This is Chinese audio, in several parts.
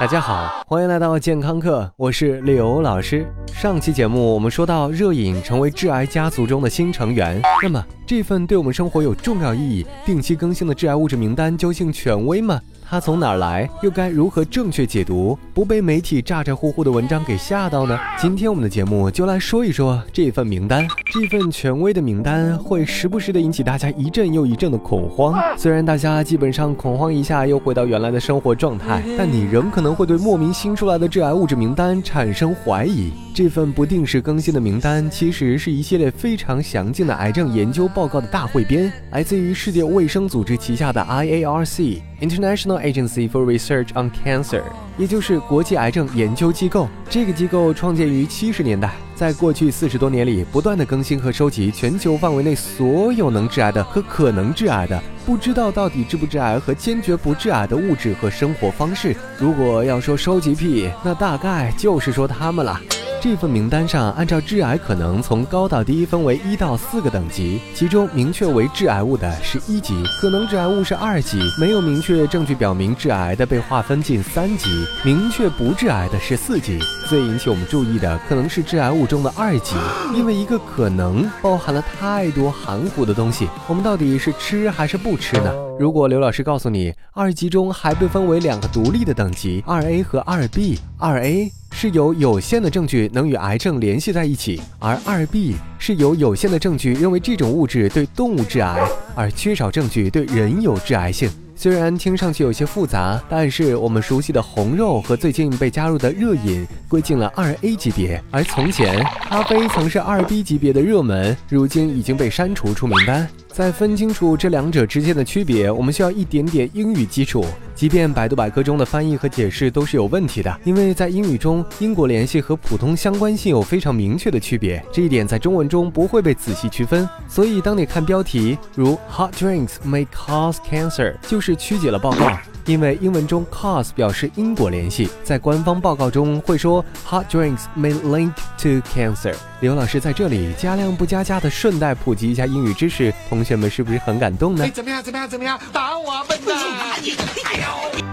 大家好，欢迎来到健康课，我是刘老师。上期节目我们说到，热饮成为致癌家族中的新成员。那么，这份对我们生活有重要意义、定期更新的致癌物质名单究竟权威吗？它从哪儿来？又该如何正确解读，不被媒体咋咋呼呼的文章给吓到呢？今天我们的节目就来说一说这份名单。这份权威的名单会时不时的引起大家一阵又一阵的恐慌。虽然大家基本上恐慌一下又回到原来的生活状态，但你仍可能会对莫名新出来的致癌物质名单产生怀疑。这份不定时更新的名单其实是一系列非常详尽的癌症研究报告的大汇编，来自于世界卫生组织旗下的 IARC。International Agency for Research on Cancer，也就是国际癌症研究机构。这个机构创建于七十年代，在过去四十多年里，不断的更新和收集全球范围内所有能致癌的和可能致癌的、不知道到底致不致癌和坚决不致癌的物质和生活方式。如果要说收集癖，那大概就是说他们了。这份名单上，按照致癌可能从高到低分为一到四个等级，其中明确为致癌物的是一级，可能致癌物是二级，没有明确证据表明致癌的被划分进三级，明确不致癌的是四级。最引起我们注意的可能是致癌物中的二级，因为一个可能包含了太多含糊的东西，我们到底是吃还是不吃呢？如果刘老师告诉你，二级。中还被分为两个独立的等级，二 A 和二 B，二 A。是有有限的证据能与癌症联系在一起，而二 B 是有有限的证据认为这种物质对动物致癌，而缺少证据对人有致癌性。虽然听上去有些复杂，但是我们熟悉的红肉和最近被加入的热饮归进了二 A 级别，而从前咖啡曾是二 B 级别的热门，如今已经被删除出名单。在分清楚这两者之间的区别，我们需要一点点英语基础。即便百度百科中的翻译和解释都是有问题的，因为在英语中，因果联系和普通相关性有非常明确的区别，这一点在中文中不会被仔细区分。所以，当你看标题如 “Hot drinks may cause cancer”，就是曲解了报告。因为英文中 cause 表示因果联系，在官方报告中会说 hot drinks may link to cancer。刘老师在这里加量不加价的顺带普及一下英语知识，同学们是不是很感动呢？怎么样？怎么样？怎么样？打我笨蛋！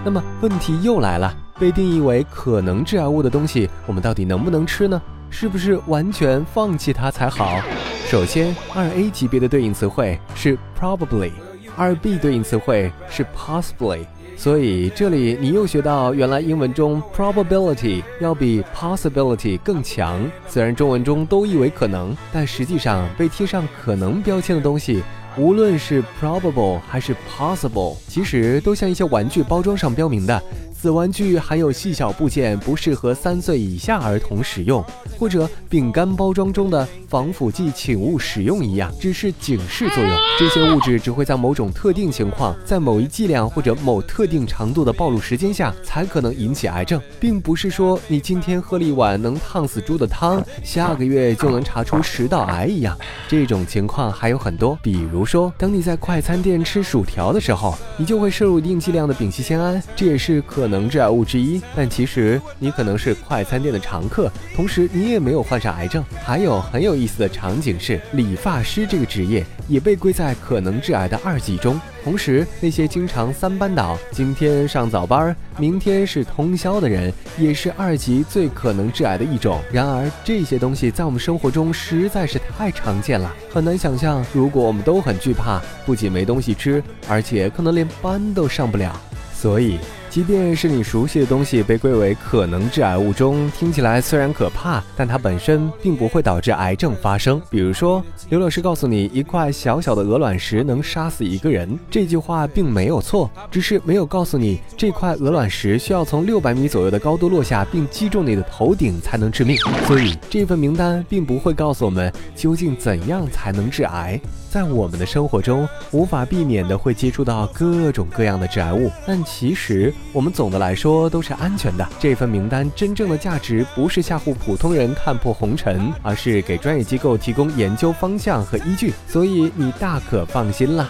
那么问题又来了，被定义为可能致癌物的东西，我们到底能不能吃呢？是不是完全放弃它才好？首先，二 A 级别的对应词汇是 probably，二 B 对应词汇是 possibly。所以这里你又学到，原来英文中 probability 要比 possibility 更强。虽然中文中都译为可能，但实际上被贴上可能标签的东西。无论是 probable 还是 possible，其实都像一些玩具包装上标明的，此玩具含有细小部件，不适合三岁以下儿童使用，或者饼干包装中的防腐剂，请勿使用一样，只是警示作用。这些物质只会在某种特定情况，在某一剂量或者某特定长度的暴露时间下，才可能引起癌症，并不是说你今天喝了一碗能烫死猪的汤，下个月就能查出食道癌一样。这种情况还有很多，比如。说，当你在快餐店吃薯条的时候，你就会摄入一定剂量的丙烯酰胺，这也是可能致癌物之一。但其实你可能是快餐店的常客，同时你也没有患上癌症。还有很有意思的场景是，理发师这个职业也被归在可能致癌的二级中。同时，那些经常三班倒，今天上早班，明天是通宵的人，也是二级最可能致癌的一种。然而，这些东西在我们生活中实在是太常见了，很难想象，如果我们都很惧怕，不仅没东西吃，而且可能连班都上不了。所以。即便是你熟悉的东西被归为可能致癌物中，听起来虽然可怕，但它本身并不会导致癌症发生。比如说，刘老师告诉你一块小小的鹅卵石能杀死一个人，这句话并没有错，只是没有告诉你这块鹅卵石需要从六百米左右的高度落下并击中你的头顶才能致命。所以这份名单并不会告诉我们究竟怎样才能致癌。在我们的生活中，无法避免的会接触到各种各样的致癌物，但其实我们总的来说都是安全的。这份名单真正的价值不是吓唬普通人看破红尘，而是给专业机构提供研究方向和依据，所以你大可放心啦。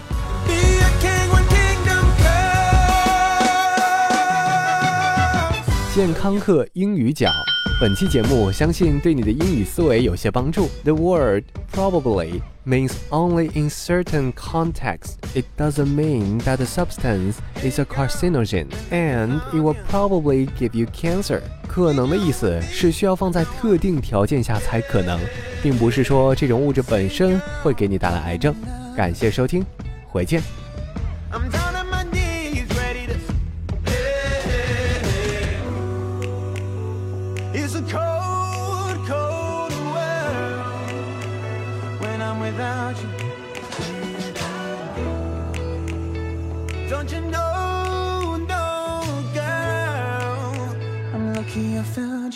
健康课英语角。本期节目相信对你的英语思维有些帮助。The word probably means only in certain contexts. It doesn't mean that the substance is a carcinogen and it will probably give you cancer. 可能的意思是需要放在特定条件下才可能，并不是说这种物质本身会给你带来癌症。感谢收听，回见。Don't you know, no, girl, I'm lucky I found